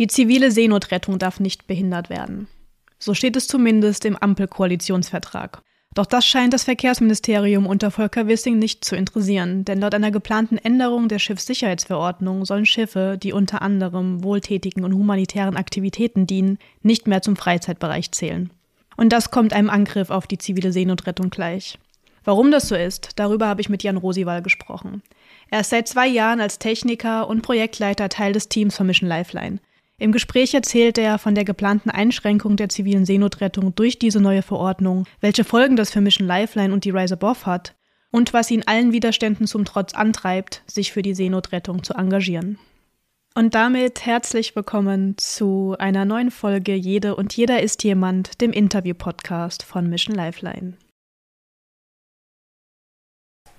Die zivile Seenotrettung darf nicht behindert werden. So steht es zumindest im Ampelkoalitionsvertrag. Doch das scheint das Verkehrsministerium unter Volker Wissing nicht zu interessieren, denn laut einer geplanten Änderung der Schiffssicherheitsverordnung sollen Schiffe, die unter anderem wohltätigen und humanitären Aktivitäten dienen, nicht mehr zum Freizeitbereich zählen. Und das kommt einem Angriff auf die zivile Seenotrettung gleich. Warum das so ist, darüber habe ich mit Jan Rosiwall gesprochen. Er ist seit zwei Jahren als Techniker und Projektleiter Teil des Teams von Mission Lifeline. Im Gespräch erzählt er von der geplanten Einschränkung der zivilen Seenotrettung durch diese neue Verordnung, welche Folgen das für Mission Lifeline und die Rise Above hat und was ihn allen Widerständen zum Trotz antreibt, sich für die Seenotrettung zu engagieren. Und damit herzlich willkommen zu einer neuen Folge Jede und jeder ist jemand, dem Interview-Podcast von Mission Lifeline.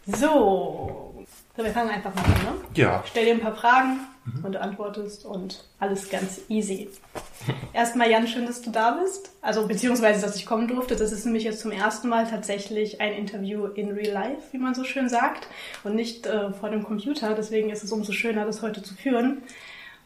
So, so, wir fangen einfach mal an, ne? Ja. Ich stell dir ein paar Fragen mhm. und du antwortest und alles ganz easy. Erstmal, Jan, schön, dass du da bist. Also, beziehungsweise, dass ich kommen durfte. Das ist nämlich jetzt zum ersten Mal tatsächlich ein Interview in real life, wie man so schön sagt, und nicht äh, vor dem Computer. Deswegen ist es umso schöner, das heute zu führen.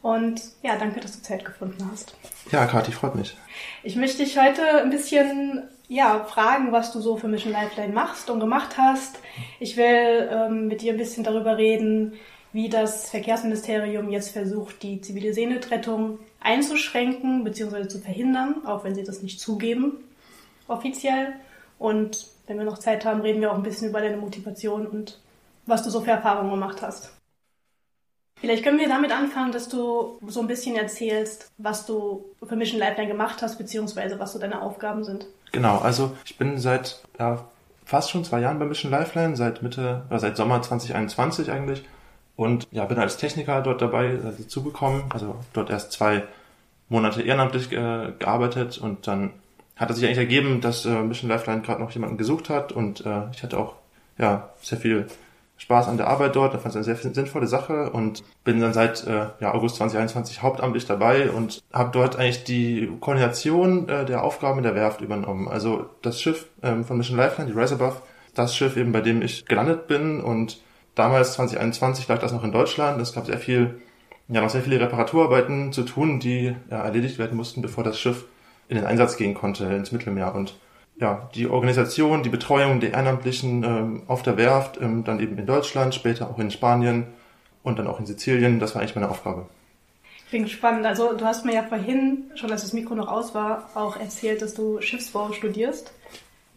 Und ja, danke, dass du Zeit gefunden hast. Ja, Kathi, freut mich. Ich möchte dich heute ein bisschen ja, fragen, was du so für Mission Lifeline machst und gemacht hast. Ich will ähm, mit dir ein bisschen darüber reden, wie das Verkehrsministerium jetzt versucht, die zivile Seenotrettung einzuschränken bzw. zu verhindern, auch wenn sie das nicht zugeben, offiziell. Und wenn wir noch Zeit haben, reden wir auch ein bisschen über deine Motivation und was du so für Erfahrungen gemacht hast. Vielleicht können wir damit anfangen, dass du so ein bisschen erzählst, was du für Mission Lifeline gemacht hast, beziehungsweise was so deine Aufgaben sind. Genau, also ich bin seit ja, fast schon zwei Jahren bei Mission Lifeline, seit Mitte, oder seit Sommer 2021 eigentlich. Und ja, bin als Techniker dort dabei dazugekommen, also dort erst zwei Monate ehrenamtlich äh, gearbeitet und dann hat es sich eigentlich ergeben, dass äh, Mission Lifeline gerade noch jemanden gesucht hat und äh, ich hatte auch ja sehr viel Spaß an der Arbeit dort, da fand es eine sehr sinnvolle Sache und bin dann seit äh, ja, August 2021 hauptamtlich dabei und habe dort eigentlich die Koordination äh, der Aufgaben in der Werft übernommen. Also das Schiff ähm, von Mission Lifeline, die Rise Above, das Schiff eben, bei dem ich gelandet bin und damals 2021 lag das noch in Deutschland. Es gab sehr viel, ja noch sehr viele Reparaturarbeiten zu tun, die ja, erledigt werden mussten, bevor das Schiff in den Einsatz gehen konnte ins Mittelmeer und ja, die Organisation, die Betreuung der Ehrenamtlichen ähm, auf der Werft, ähm, dann eben in Deutschland, später auch in Spanien und dann auch in Sizilien, das war eigentlich meine Aufgabe. Klingt spannend. Also du hast mir ja vorhin, schon als das Mikro noch aus war, auch erzählt, dass du Schiffsbau studierst.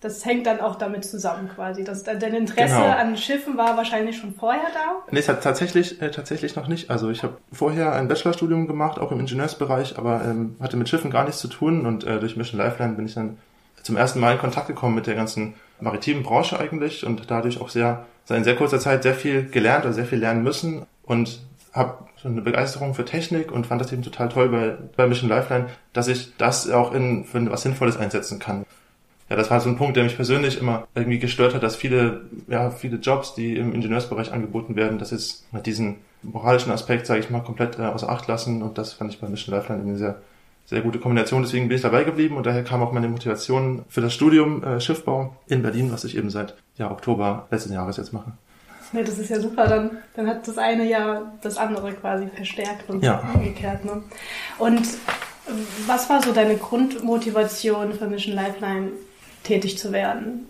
Das hängt dann auch damit zusammen quasi. Das, dein Interesse genau. an Schiffen war wahrscheinlich schon vorher da? Nee, es hat tatsächlich, äh, tatsächlich noch nicht. Also ich habe vorher ein Bachelorstudium gemacht, auch im Ingenieursbereich, aber ähm, hatte mit Schiffen gar nichts zu tun und äh, durch Mission Lifeline bin ich dann zum ersten Mal in Kontakt gekommen mit der ganzen maritimen Branche eigentlich und dadurch auch sehr, in sehr kurzer Zeit sehr viel gelernt oder sehr viel lernen müssen und habe so eine Begeisterung für Technik und fand das eben total toll bei, bei Mission Lifeline, dass ich das auch in, für was Sinnvolles einsetzen kann. Ja, das war so ein Punkt, der mich persönlich immer irgendwie gestört hat, dass viele, ja, viele Jobs, die im Ingenieursbereich angeboten werden, das ist mit diesen moralischen Aspekt, sage ich mal, komplett äh, außer Acht lassen und das fand ich bei Mission Lifeline irgendwie sehr, sehr gute Kombination. Deswegen bin ich dabei geblieben und daher kam auch meine Motivation für das Studium äh, Schiffbau in Berlin, was ich eben seit ja, Oktober letzten Jahres jetzt mache. Ne, das ist ja super. Dann, dann hat das eine ja das andere quasi verstärkt und ja. umgekehrt. Ne? Und was war so deine Grundmotivation für Mission Lifeline tätig zu werden?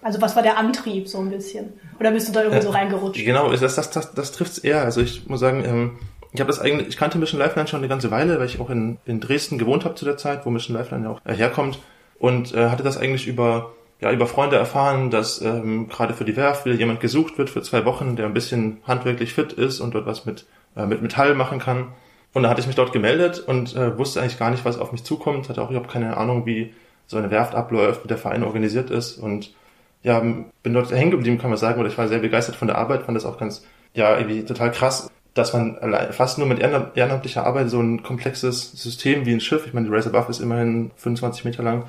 Also was war der Antrieb so ein bisschen? Oder bist du da irgendwie äh, so reingerutscht? Genau, das, das, das, das trifft es eher. Also ich muss sagen, ähm, ich habe das eigentlich, ich kannte Mission Lifeline schon eine ganze Weile, weil ich auch in, in Dresden gewohnt habe zu der Zeit, wo Mission Lifeline ja auch äh, herkommt und äh, hatte das eigentlich über ja über Freunde erfahren, dass ähm, gerade für die Werft wieder jemand gesucht wird für zwei Wochen, der ein bisschen handwerklich fit ist und dort was mit äh, mit Metall machen kann. Und da hatte ich mich dort gemeldet und äh, wusste eigentlich gar nicht, was auf mich zukommt, hatte auch überhaupt keine Ahnung, wie so eine Werft abläuft, wie der Verein organisiert ist und ja, bin dort hängen geblieben, kann man sagen, oder ich war sehr begeistert von der Arbeit, fand das auch ganz, ja, irgendwie total krass, dass man fast nur mit ehrenamtlicher Arbeit so ein komplexes System wie ein Schiff, ich meine, die Racer Buff ist immerhin 25 Meter lang,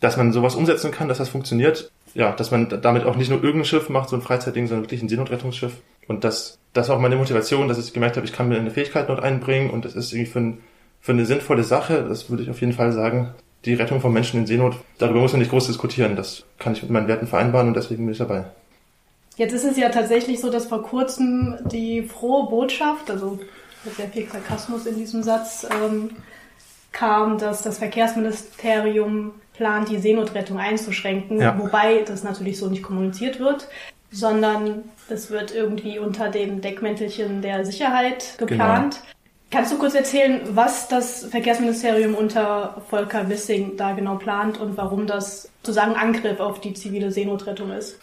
dass man sowas umsetzen kann, dass das funktioniert. Ja, dass man damit auch nicht nur irgendein Schiff macht, so ein Freizeitding, sondern wirklich ein Seenotrettungsschiff. Und das, das war auch meine Motivation, dass ich gemerkt habe, ich kann mir eine Fähigkeit dort einbringen und das ist irgendwie für, ein, für eine sinnvolle Sache, das würde ich auf jeden Fall sagen. Die Rettung von Menschen in Seenot, darüber muss man nicht groß diskutieren. Das kann ich mit meinen Werten vereinbaren und deswegen bin ich dabei. Jetzt ist es ja tatsächlich so, dass vor kurzem die frohe Botschaft, also mit sehr viel Sarkasmus in diesem Satz ähm, kam, dass das Verkehrsministerium plant, die Seenotrettung einzuschränken, ja. wobei das natürlich so nicht kommuniziert wird, sondern das wird irgendwie unter dem Deckmäntelchen der Sicherheit geplant. Genau. Kannst du kurz erzählen, was das Verkehrsministerium unter Volker Wissing da genau plant und warum das sozusagen Angriff auf die zivile Seenotrettung ist?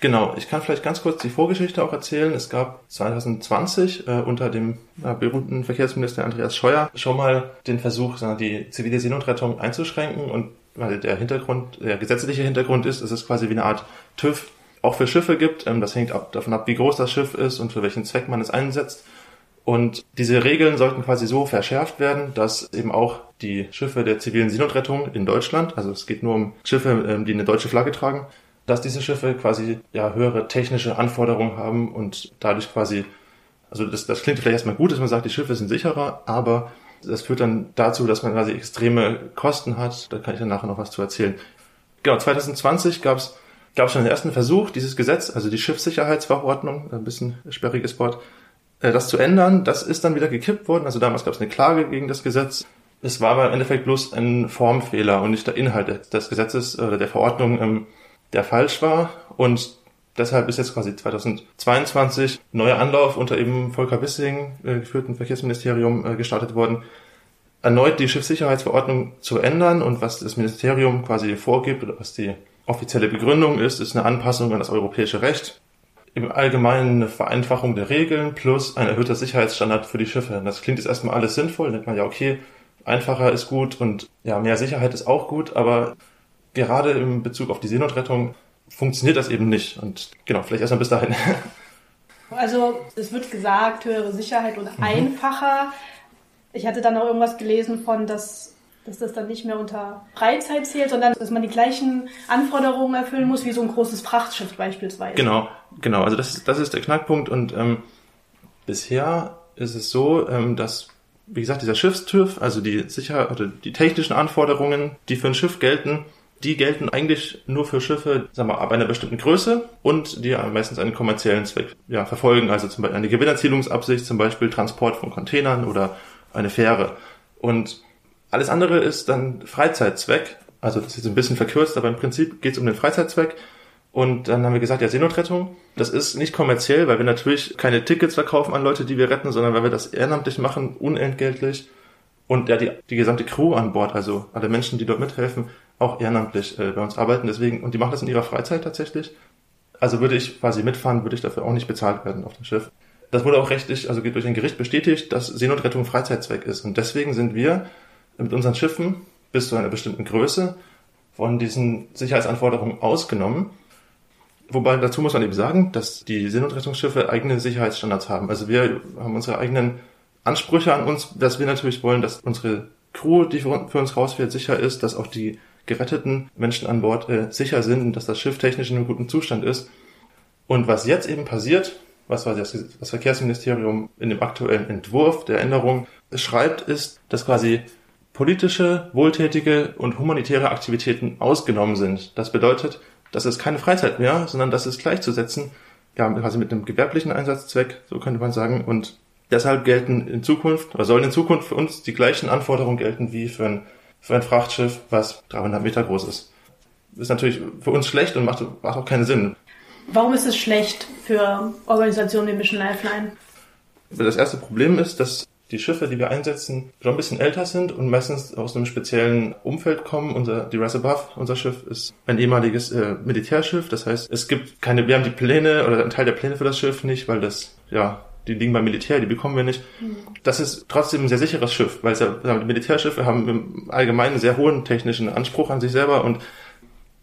Genau, ich kann vielleicht ganz kurz die Vorgeschichte auch erzählen. Es gab 2020 äh, unter dem äh, berühmten Verkehrsminister Andreas Scheuer schon mal den Versuch, die zivile Seenotrettung einzuschränken und weil der Hintergrund, der gesetzliche Hintergrund ist, dass es quasi wie eine Art TÜV auch für Schiffe gibt. Ähm, das hängt ab, davon ab, wie groß das Schiff ist und für welchen Zweck man es einsetzt. Und diese Regeln sollten quasi so verschärft werden, dass eben auch die Schiffe der zivilen Seenotrettung in Deutschland, also es geht nur um Schiffe, ähm, die eine deutsche Flagge tragen, dass diese Schiffe quasi ja höhere technische Anforderungen haben und dadurch quasi, also das, das klingt vielleicht erstmal gut, dass man sagt, die Schiffe sind sicherer, aber das führt dann dazu, dass man quasi extreme Kosten hat. Da kann ich dann nachher noch was zu erzählen. Genau, 2020 gab es gab schon den ersten Versuch, dieses Gesetz, also die Schiffssicherheitsverordnung, ein bisschen sperriges Wort, das zu ändern. Das ist dann wieder gekippt worden. Also damals gab es eine Klage gegen das Gesetz. Es war aber im Endeffekt bloß ein Formfehler und nicht der Inhalt des Gesetzes oder der Verordnung, ähm, der falsch war. Und deshalb ist jetzt quasi 2022 neuer Anlauf unter eben Volker Wissing äh, geführten Verkehrsministerium äh, gestartet worden, erneut die Schiffssicherheitsverordnung zu ändern und was das Ministerium quasi vorgibt oder was die offizielle Begründung ist, ist eine Anpassung an das europäische Recht. Im Allgemeinen eine Vereinfachung der Regeln plus ein erhöhter Sicherheitsstandard für die Schiffe. Das klingt jetzt erstmal alles sinnvoll, denkt man ja, okay, einfacher ist gut und ja, mehr Sicherheit ist auch gut, aber gerade im Bezug auf die Seenotrettung funktioniert das eben nicht. Und genau, vielleicht erstmal bis dahin. Also es wird gesagt, höhere Sicherheit und mhm. einfacher. Ich hatte dann noch irgendwas gelesen von, dass, dass das dann nicht mehr unter Freizeit zählt, sondern dass man die gleichen Anforderungen erfüllen muss wie so ein großes Frachtschiff beispielsweise. Genau, genau. Also das, das ist der Knackpunkt. Und ähm, bisher ist es so, ähm, dass wie gesagt, dieser Schiffstüv, also die sicher oder die technischen Anforderungen, die für ein Schiff gelten, die gelten eigentlich nur für Schiffe, sagen wir, ab einer bestimmten Größe und die meistens einen kommerziellen Zweck ja, verfolgen, also zum Beispiel eine Gewinnerzielungsabsicht, zum Beispiel Transport von Containern oder eine Fähre. Und alles andere ist dann Freizeitzweck, also das ist jetzt ein bisschen verkürzt, aber im Prinzip geht es um den Freizeitzweck. Und dann haben wir gesagt, ja, Seenotrettung, das ist nicht kommerziell, weil wir natürlich keine Tickets verkaufen an Leute, die wir retten, sondern weil wir das ehrenamtlich machen, unentgeltlich. Und ja, die, die gesamte Crew an Bord, also alle Menschen, die dort mithelfen, auch ehrenamtlich äh, bei uns arbeiten. Deswegen, und die machen das in ihrer Freizeit tatsächlich. Also würde ich quasi mitfahren, würde ich dafür auch nicht bezahlt werden auf dem Schiff. Das wurde auch rechtlich, also durch ein Gericht bestätigt, dass Seenotrettung Freizeitzweck ist. Und deswegen sind wir mit unseren Schiffen bis zu einer bestimmten Größe von diesen Sicherheitsanforderungen ausgenommen. Wobei dazu muss man eben sagen, dass die Seenotrettungsschiffe eigene Sicherheitsstandards haben. Also wir haben unsere eigenen Ansprüche an uns, dass wir natürlich wollen, dass unsere Crew, die für uns rausfährt, sicher ist, dass auch die geretteten Menschen an Bord äh, sicher sind und dass das Schiff technisch in einem guten Zustand ist. Und was jetzt eben passiert, was das, das Verkehrsministerium in dem aktuellen Entwurf der Änderung schreibt, ist, dass quasi politische, wohltätige und humanitäre Aktivitäten ausgenommen sind. Das bedeutet, dass es keine Freizeit mehr, sondern das ist gleichzusetzen, ja, quasi mit einem gewerblichen Einsatzzweck, so könnte man sagen. Und deshalb gelten in Zukunft, oder sollen in Zukunft für uns die gleichen Anforderungen gelten wie für ein für ein Frachtschiff, was 300 Meter groß ist. Ist natürlich für uns schlecht und macht, macht auch keinen Sinn. Warum ist es schlecht für Organisationen wie Mission Lifeline? Das erste Problem ist, dass die Schiffe, die wir einsetzen, schon ein bisschen älter sind und meistens aus einem speziellen Umfeld kommen. Unser, die Rise Above, unser Schiff, ist ein ehemaliges äh, Militärschiff. Das heißt, es gibt keine, wir haben die Pläne oder einen Teil der Pläne für das Schiff nicht, weil das, ja, die liegen beim Militär, die bekommen wir nicht. Mhm. Das ist trotzdem ein sehr sicheres Schiff, weil ja, die Militärschiffe haben im Allgemeinen einen sehr hohen technischen Anspruch an sich selber und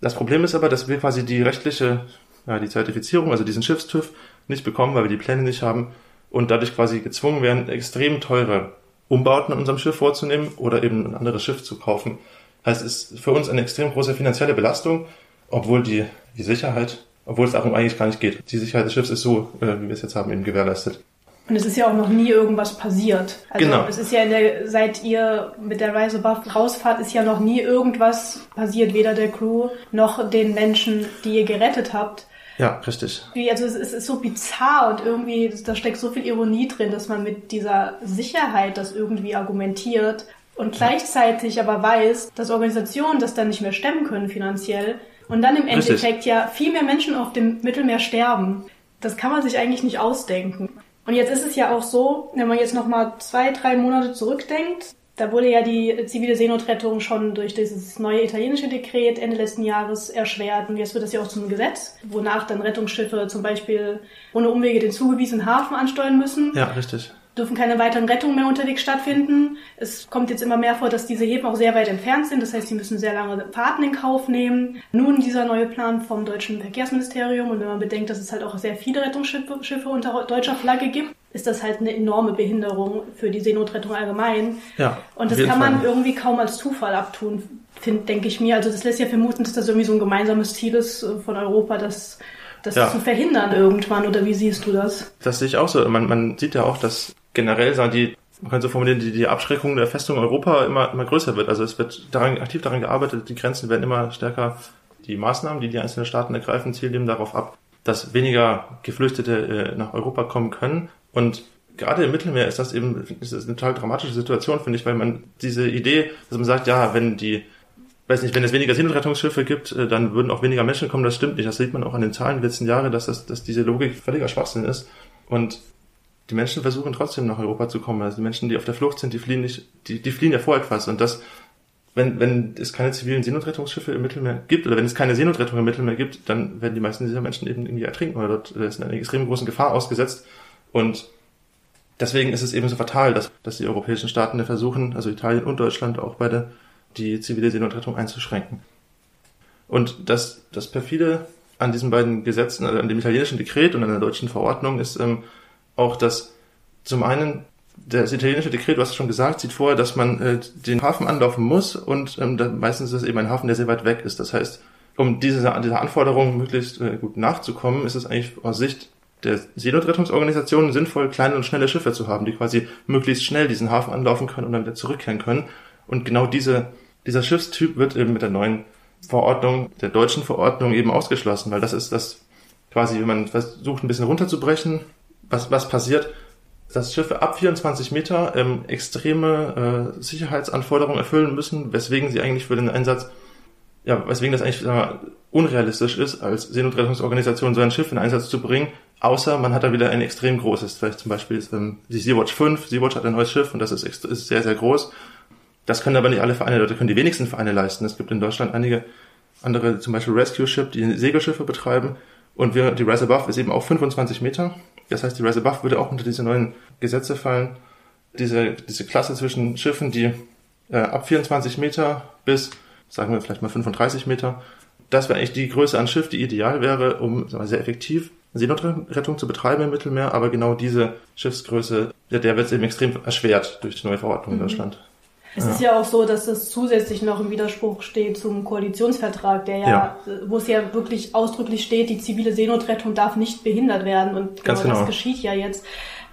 das Problem ist aber, dass wir quasi die rechtliche, ja, die Zertifizierung, also diesen Schiffstüv nicht bekommen, weil wir die Pläne nicht haben und dadurch quasi gezwungen werden, extrem teure Umbauten an unserem Schiff vorzunehmen oder eben ein anderes Schiff zu kaufen. Heißt, es ist für uns eine extrem große finanzielle Belastung, obwohl die, die Sicherheit obwohl es darum eigentlich gar nicht geht. Die Sicherheit des Schiffs ist so, äh, wie wir es jetzt haben, eben gewährleistet. Und es ist ja auch noch nie irgendwas passiert. Also genau. es ist ja in der, seit ihr mit der Rise Above rausfahrt, ist ja noch nie irgendwas passiert, weder der Crew noch den Menschen, die ihr gerettet habt. Ja, richtig. Wie, also es, ist so bizarr und irgendwie, da steckt so viel Ironie drin, dass man mit dieser Sicherheit das irgendwie argumentiert und gleichzeitig aber weiß, dass Organisationen das dann nicht mehr stemmen können finanziell und dann im Richtig. Endeffekt ja viel mehr Menschen auf dem Mittelmeer sterben. Das kann man sich eigentlich nicht ausdenken. Und jetzt ist es ja auch so, wenn man jetzt noch mal zwei, drei Monate zurückdenkt, da wurde ja die zivile Seenotrettung schon durch dieses neue italienische Dekret Ende letzten Jahres erschwert. Und jetzt wird das ja auch zum Gesetz, wonach dann Rettungsschiffe zum Beispiel ohne Umwege den zugewiesenen Hafen ansteuern müssen. Ja, richtig dürfen keine weiteren Rettungen mehr unterwegs stattfinden. Es kommt jetzt immer mehr vor, dass diese Häfen auch sehr weit entfernt sind. Das heißt, sie müssen sehr lange Fahrten in Kauf nehmen. Nun dieser neue Plan vom deutschen Verkehrsministerium und wenn man bedenkt, dass es halt auch sehr viele Rettungsschiffe Schiffe unter deutscher Flagge gibt, ist das halt eine enorme Behinderung für die Seenotrettung allgemein. Ja, und das kann man Fall. irgendwie kaum als Zufall abtun, finde, denke ich mir. Also das lässt ja vermuten, dass das irgendwie so ein gemeinsames Ziel ist äh, von Europa, dass das ja. zu verhindern irgendwann, oder wie siehst du das? Das sehe ich auch so. Man, man sieht ja auch, dass generell sagen die, man kann so formulieren, die, die Abschreckung der Festung Europa immer, immer größer wird. Also es wird daran, aktiv daran gearbeitet, die Grenzen werden immer stärker. Die Maßnahmen, die die einzelnen Staaten ergreifen, zielen eben darauf ab, dass weniger Geflüchtete äh, nach Europa kommen können. Und gerade im Mittelmeer ist das eben ist das eine total dramatische Situation, finde ich, weil man diese Idee, dass man sagt, ja, wenn die weiß nicht, wenn es weniger Seenotrettungsschiffe gibt, äh, dann würden auch weniger Menschen kommen. Das stimmt nicht. Das sieht man auch an den Zahlen der letzten Jahre, dass, das, dass diese Logik völliger Schwachsinn ist. Und die Menschen versuchen trotzdem nach Europa zu kommen. Also die Menschen, die auf der Flucht sind, die fliehen nicht, die, die fliehen ja vor etwas. Und das, wenn, wenn es keine zivilen Seenotrettungsschiffe im Mittelmeer gibt, oder wenn es keine Seenotrettung im Mittelmeer gibt, dann werden die meisten dieser Menschen eben irgendwie ertrinken oder dort äh, sind einer extrem großen Gefahr ausgesetzt. Und deswegen ist es eben so fatal, dass, dass die europäischen Staaten versuchen, also Italien und Deutschland auch beide, die zivile Seenotrettung einzuschränken. Und das, das perfide an diesen beiden Gesetzen, also an dem italienischen Dekret und an der deutschen Verordnung ist ähm, auch, dass zum einen das italienische Dekret, du hast es schon gesagt, sieht vor, dass man äh, den Hafen anlaufen muss und ähm, dann meistens ist es eben ein Hafen, der sehr weit weg ist. Das heißt, um diese, dieser Anforderung möglichst äh, gut nachzukommen, ist es eigentlich aus Sicht der Seenotrettungsorganisationen sinnvoll, kleine und schnelle Schiffe zu haben, die quasi möglichst schnell diesen Hafen anlaufen können und dann wieder zurückkehren können. Und genau diese, dieser Schiffstyp wird eben mit der neuen Verordnung, der deutschen Verordnung eben ausgeschlossen, weil das ist das quasi, wenn man versucht, ein bisschen runterzubrechen, was, was passiert, dass Schiffe ab 24 Meter ähm, extreme äh, Sicherheitsanforderungen erfüllen müssen, weswegen sie eigentlich für den Einsatz, ja, weswegen das eigentlich mal, unrealistisch ist, als Seenotrettungsorganisation so ein Schiff in Einsatz zu bringen, außer man hat da wieder ein extrem großes, vielleicht zum Beispiel ähm, die Sea-Watch 5, Sea-Watch hat ein neues Schiff und das ist, ist sehr, sehr groß. Das können aber nicht alle Vereine, das können die wenigsten Vereine leisten. Es gibt in Deutschland einige andere, zum Beispiel Rescue Ship, die Segelschiffe betreiben und wir, die Rise Above ist eben auch 25 Meter das heißt, die Rise Above würde auch unter diese neuen Gesetze fallen. Diese, diese Klasse zwischen Schiffen, die äh, ab 24 Meter bis, sagen wir vielleicht mal 35 Meter, das wäre eigentlich die Größe an Schiff, die ideal wäre, um sagen wir, sehr effektiv Seenotrettung zu betreiben im Mittelmeer. Aber genau diese Schiffsgröße, der, der wird eben extrem erschwert durch die neue Verordnung mhm. in Deutschland. Es ja. ist ja auch so, dass das zusätzlich noch im Widerspruch steht zum Koalitionsvertrag, der ja, ja. wo es ja wirklich ausdrücklich steht, die zivile Seenotrettung darf nicht behindert werden und genau, genau. das geschieht ja jetzt.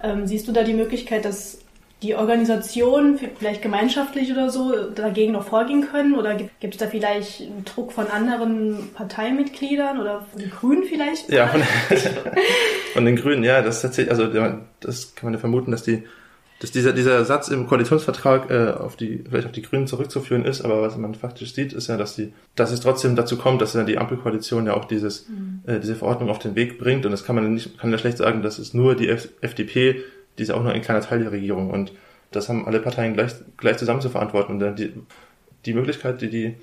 Ähm, siehst du da die Möglichkeit, dass die Organisationen vielleicht gemeinschaftlich oder so dagegen noch vorgehen können? Oder gibt es da vielleicht einen Druck von anderen Parteimitgliedern oder von den Grünen vielleicht? Ja, von, von den Grünen, ja, das ist tatsächlich, also das kann man ja vermuten, dass die dass dieser, dieser Satz im Koalitionsvertrag äh, auf die, vielleicht auf die Grünen zurückzuführen ist, aber was man faktisch sieht, ist ja, dass die, dass es trotzdem dazu kommt, dass ja die Ampelkoalition ja auch dieses, mhm. äh, diese Verordnung auf den Weg bringt. Und das kann man nicht, kann ja schlecht sagen, das ist nur die F FDP, die ist auch nur ein kleiner Teil der Regierung. Und das haben alle Parteien gleich, gleich zusammen zu verantworten. Und die, die Möglichkeit, die die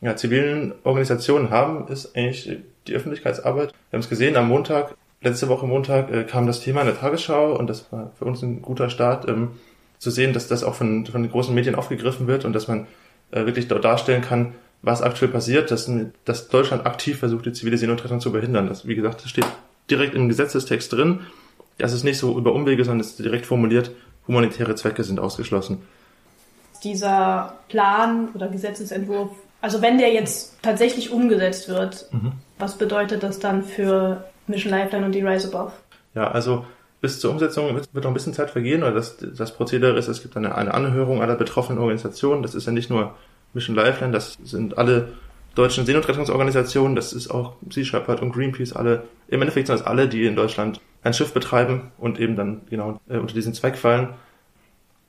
ja, zivilen Organisationen haben, ist eigentlich die Öffentlichkeitsarbeit. Wir haben es gesehen, am Montag letzte Woche Montag äh, kam das Thema in der Tagesschau und das war für uns ein guter Start, ähm, zu sehen, dass das auch von, von den großen Medien aufgegriffen wird und dass man äh, wirklich dort darstellen kann, was aktuell passiert, dass, dass Deutschland aktiv versucht, die zivile Seenotrettung zu behindern. Das, wie gesagt, das steht direkt im Gesetzestext drin. Das ist nicht so über Umwege, sondern es ist direkt formuliert, humanitäre Zwecke sind ausgeschlossen. Dieser Plan oder Gesetzesentwurf, also wenn der jetzt tatsächlich umgesetzt wird, mhm. was bedeutet das dann für Mission Lifeline und die Rise Above. Ja, also bis zur Umsetzung wird, noch ein bisschen Zeit vergehen, weil das, das Prozedere ist, es gibt eine, eine Anhörung aller betroffenen Organisationen. Das ist ja nicht nur Mission Lifeline, das sind alle deutschen Seenotrettungsorganisationen, das ist auch Sea Shepherd und Greenpeace, alle, im Endeffekt sind das alle, die in Deutschland ein Schiff betreiben und eben dann genau äh, unter diesen Zweck fallen.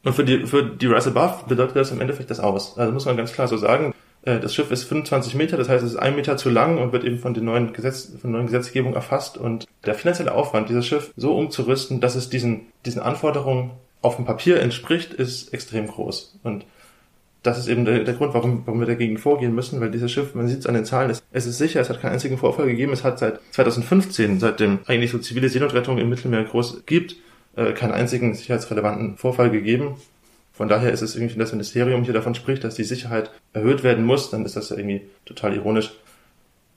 Und für die, für die Rise Above bedeutet das im Endeffekt das aus. Also muss man ganz klar so sagen. Äh, das Schiff ist 25 Meter, das heißt, es ist ein Meter zu lang und wird eben von den neuen Gesetz, von der neuen Gesetzgebung erfasst. Und der finanzielle Aufwand, dieses Schiff so umzurüsten, dass es diesen, diesen Anforderungen auf dem Papier entspricht, ist extrem groß. Und das ist eben der, der Grund, warum, warum wir dagegen vorgehen müssen, weil dieses Schiff, man sieht es an den Zahlen, es, es ist sicher, es hat keinen einzigen Vorfall gegeben, es hat seit 2015, seitdem eigentlich so zivile Seenotrettung im Mittelmeer groß gibt, äh, keinen einzigen sicherheitsrelevanten Vorfall gegeben. Von daher ist es irgendwie, wenn das Ministerium hier davon spricht, dass die Sicherheit erhöht werden muss, dann ist das ja irgendwie total ironisch.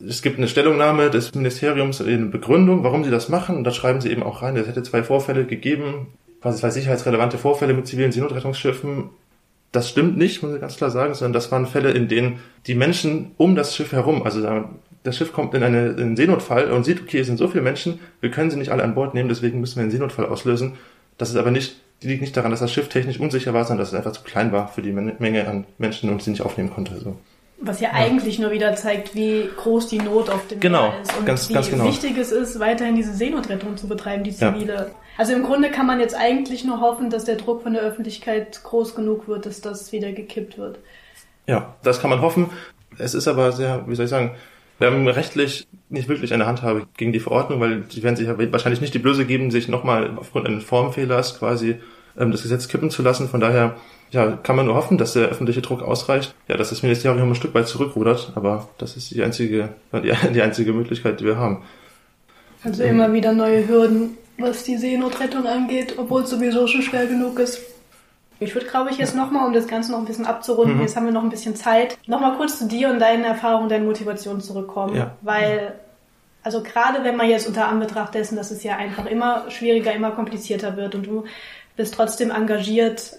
Es gibt eine Stellungnahme des Ministeriums, eine Begründung, warum sie das machen, und da schreiben sie eben auch rein, es hätte zwei Vorfälle gegeben, quasi zwei sicherheitsrelevante Vorfälle mit zivilen Seenotrettungsschiffen. Das stimmt nicht, muss ich ganz klar sagen, sondern das waren Fälle, in denen die Menschen um das Schiff herum, also das Schiff kommt in, eine, in einen Seenotfall und sieht, okay, es sind so viele Menschen, wir können sie nicht alle an Bord nehmen, deswegen müssen wir einen Seenotfall auslösen. Das ist aber nicht, die liegt nicht daran, dass das Schiff technisch unsicher war, sondern dass es einfach zu klein war für die Menge an Menschen und sie nicht aufnehmen konnte. So. Was ja, ja, eigentlich nur wieder zeigt, wie groß die Not auf dem genau, Meer ist und ganz, wie ganz genau. wichtig es ist, weiterhin diese Seenotrettung zu betreiben, die zivile. Ja. Also im Grunde kann man jetzt eigentlich nur hoffen, dass der Druck von der Öffentlichkeit groß genug wird, dass das wieder gekippt wird. Ja, das kann man hoffen. Es ist aber sehr, wie soll ich sagen, wir haben rechtlich nicht wirklich eine Handhabe gegen die Verordnung, weil die werden sich ja wahrscheinlich nicht die Blöße geben, sich nochmal aufgrund eines Formfehlers quasi ähm, das Gesetz kippen zu lassen. Von daher ja, kann man nur hoffen, dass der öffentliche Druck ausreicht, ja, dass das Ministerium ein Stück weit zurückrudert, aber das ist die einzige, die, die einzige Möglichkeit, die wir haben. Also immer wieder neue Hürden, was die Seenotrettung angeht, obwohl es sowieso schon schwer genug ist. Ich würde, glaube ich, jetzt nochmal, um das Ganze noch ein bisschen abzurunden, mhm. jetzt haben wir noch ein bisschen Zeit, nochmal kurz zu dir und deinen Erfahrungen, deinen Motivationen zurückkommen. Ja. Weil, also gerade wenn man jetzt unter Anbetracht dessen, dass es ja einfach immer schwieriger, immer komplizierter wird und du bist trotzdem engagiert.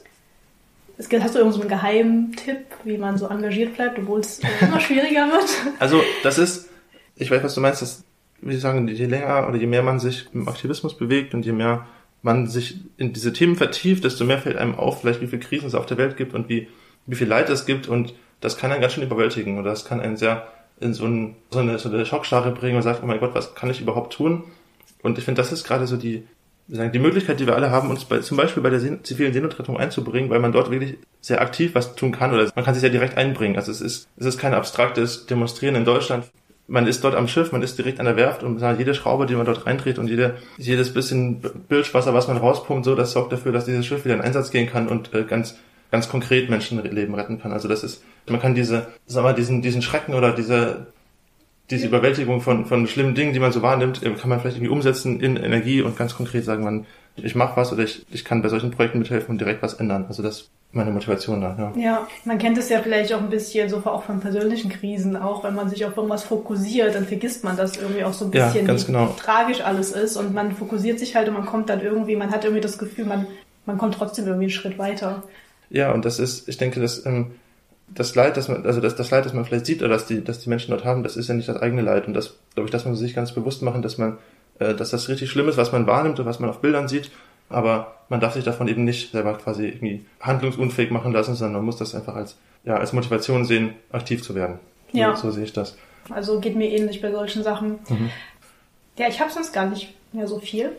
Hast du irgendeinen so Geheimtipp, wie man so engagiert bleibt, obwohl es immer schwieriger wird? Also, das ist, ich weiß, was du meinst, dass, wie ich sagen, je länger oder je mehr man sich im Aktivismus bewegt und je mehr man sich in diese Themen vertieft, desto mehr fällt einem auf, vielleicht wie viele Krisen es auf der Welt gibt und wie, wie viel Leid es gibt und das kann einen ganz schön überwältigen oder das kann einen sehr in so, ein, so, eine, so eine Schockstarre bringen und sagt, oh mein Gott, was kann ich überhaupt tun? Und ich finde, das ist gerade so die, die Möglichkeit, die wir alle haben, uns bei, zum Beispiel bei der zivilen Seenotrettung einzubringen, weil man dort wirklich sehr aktiv was tun kann oder man kann sich ja direkt einbringen. Also es ist, es ist kein abstraktes Demonstrieren in Deutschland. Man ist dort am Schiff, man ist direkt an der Werft und jede Schraube, die man dort reindreht und jede, jedes bisschen Bildwasser, was man rauspumpt, so, das sorgt dafür, dass dieses Schiff wieder in Einsatz gehen kann und äh, ganz, ganz konkret Menschenleben retten kann. Also das ist, man kann diese, sag mal, diesen, diesen Schrecken oder diese, diese Überwältigung von, von schlimmen Dingen, die man so wahrnimmt, kann man vielleicht irgendwie umsetzen in Energie und ganz konkret sagen, man, ich mache was oder ich, ich kann bei solchen Projekten mithelfen und direkt was ändern. Also das ist meine Motivation da, ja. Ja, man kennt es ja vielleicht auch ein bisschen so auch von persönlichen Krisen, auch wenn man sich auf irgendwas fokussiert, dann vergisst man das irgendwie auch so ein bisschen, ja, wie genau. tragisch alles ist und man fokussiert sich halt und man kommt dann irgendwie, man hat irgendwie das Gefühl, man, man kommt trotzdem irgendwie einen Schritt weiter. Ja, und das ist, ich denke, dass ähm, das Leid, das man, also das, das Leid, das man vielleicht sieht oder dass die, dass die Menschen dort haben, das ist ja nicht das eigene Leid. Und das, glaube ich, dass man sich ganz bewusst machen, dass man, äh, dass das richtig schlimm ist, was man wahrnimmt und was man auf Bildern sieht. Aber man darf sich davon eben nicht selber quasi irgendwie handlungsunfähig machen lassen, sondern man muss das einfach als, ja, als Motivation sehen, aktiv zu werden. So, ja. So sehe ich das. Also geht mir ähnlich bei solchen Sachen. Mhm. Ja, ich habe sonst gar nicht mehr so viel.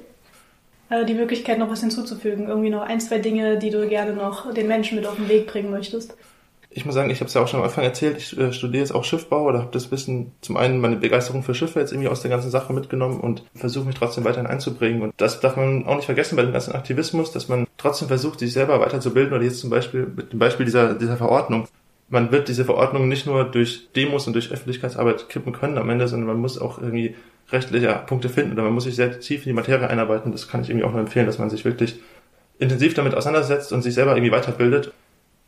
Also die Möglichkeit, noch was hinzuzufügen. Irgendwie noch ein, zwei Dinge, die du gerne noch den Menschen mit auf den Weg bringen möchtest ich muss sagen, ich habe es ja auch schon am Anfang erzählt, ich äh, studiere jetzt auch Schiffbau oder habe das Wissen, zum einen meine Begeisterung für Schiffe jetzt irgendwie aus der ganzen Sache mitgenommen und versuche mich trotzdem weiterhin einzubringen. Und das darf man auch nicht vergessen bei dem ganzen Aktivismus, dass man trotzdem versucht, sich selber weiterzubilden oder jetzt zum Beispiel mit dem Beispiel dieser, dieser Verordnung. Man wird diese Verordnung nicht nur durch Demos und durch Öffentlichkeitsarbeit kippen können am Ende, sondern man muss auch irgendwie rechtliche Punkte finden oder man muss sich sehr tief in die Materie einarbeiten. Das kann ich irgendwie auch nur empfehlen, dass man sich wirklich intensiv damit auseinandersetzt und sich selber irgendwie weiterbildet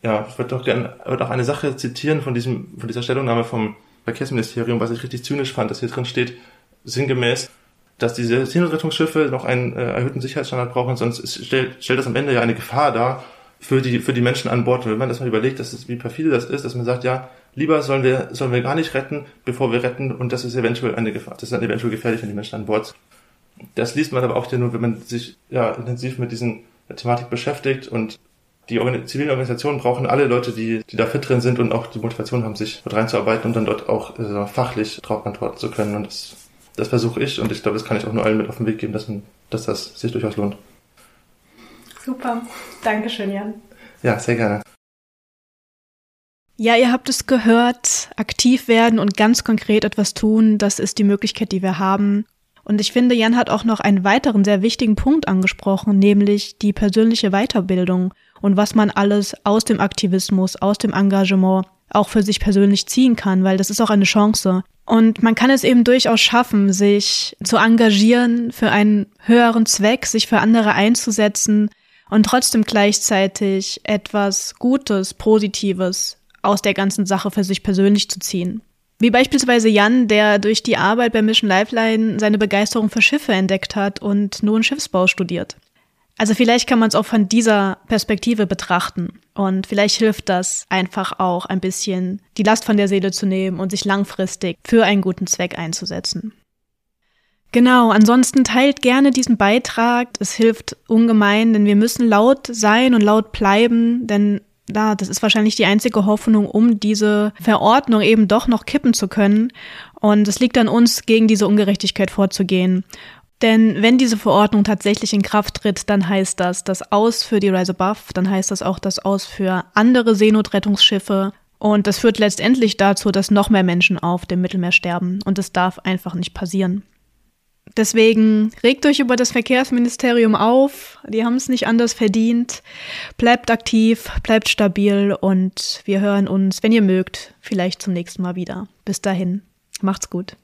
ja, ich würde doch gerne würde auch eine Sache zitieren von diesem, von dieser Stellungnahme vom Verkehrsministerium, was ich richtig zynisch fand, dass hier drin steht, sinngemäß, dass diese Seenotrettungsschiffe noch einen äh, erhöhten Sicherheitsstandard brauchen, sonst stellt, stellt das am Ende ja eine Gefahr dar für die, für die Menschen an Bord. Und wenn man das mal überlegt, dass es, wie perfide das ist, dass man sagt, ja, lieber sollen wir, sollen wir gar nicht retten, bevor wir retten, und das ist eventuell eine Gefahr, das ist dann eventuell gefährlich, wenn die Menschen an Bord. Das liest man aber auch nur, wenn man sich, ja, intensiv mit diesen Thematik beschäftigt und die zivilen Organisationen brauchen alle Leute, die, die da fit drin sind und auch die Motivation haben, sich dort reinzuarbeiten und dann dort auch äh, fachlich drauf antworten zu können. Und das, das versuche ich und ich glaube, das kann ich auch nur allen mit auf den Weg geben, dass, dass das sich durchaus lohnt. Super. Dankeschön, Jan. Ja, sehr gerne. Ja, ihr habt es gehört, aktiv werden und ganz konkret etwas tun, das ist die Möglichkeit, die wir haben. Und ich finde, Jan hat auch noch einen weiteren sehr wichtigen Punkt angesprochen, nämlich die persönliche Weiterbildung und was man alles aus dem Aktivismus, aus dem Engagement auch für sich persönlich ziehen kann, weil das ist auch eine Chance. Und man kann es eben durchaus schaffen, sich zu engagieren für einen höheren Zweck, sich für andere einzusetzen und trotzdem gleichzeitig etwas Gutes, Positives aus der ganzen Sache für sich persönlich zu ziehen. Wie beispielsweise Jan, der durch die Arbeit bei Mission Lifeline seine Begeisterung für Schiffe entdeckt hat und nun Schiffsbau studiert. Also vielleicht kann man es auch von dieser Perspektive betrachten und vielleicht hilft das einfach auch ein bisschen die Last von der Seele zu nehmen und sich langfristig für einen guten Zweck einzusetzen. Genau, ansonsten teilt gerne diesen Beitrag. Es hilft ungemein, denn wir müssen laut sein und laut bleiben, denn da, das ist wahrscheinlich die einzige Hoffnung, um diese Verordnung eben doch noch kippen zu können. Und es liegt an uns, gegen diese Ungerechtigkeit vorzugehen. Denn wenn diese Verordnung tatsächlich in Kraft tritt, dann heißt das das Aus für die Rise Above, dann heißt das auch das Aus für andere Seenotrettungsschiffe. Und das führt letztendlich dazu, dass noch mehr Menschen auf dem Mittelmeer sterben. Und das darf einfach nicht passieren. Deswegen regt euch über das Verkehrsministerium auf. Die haben es nicht anders verdient. Bleibt aktiv, bleibt stabil und wir hören uns, wenn ihr mögt, vielleicht zum nächsten Mal wieder. Bis dahin, macht's gut.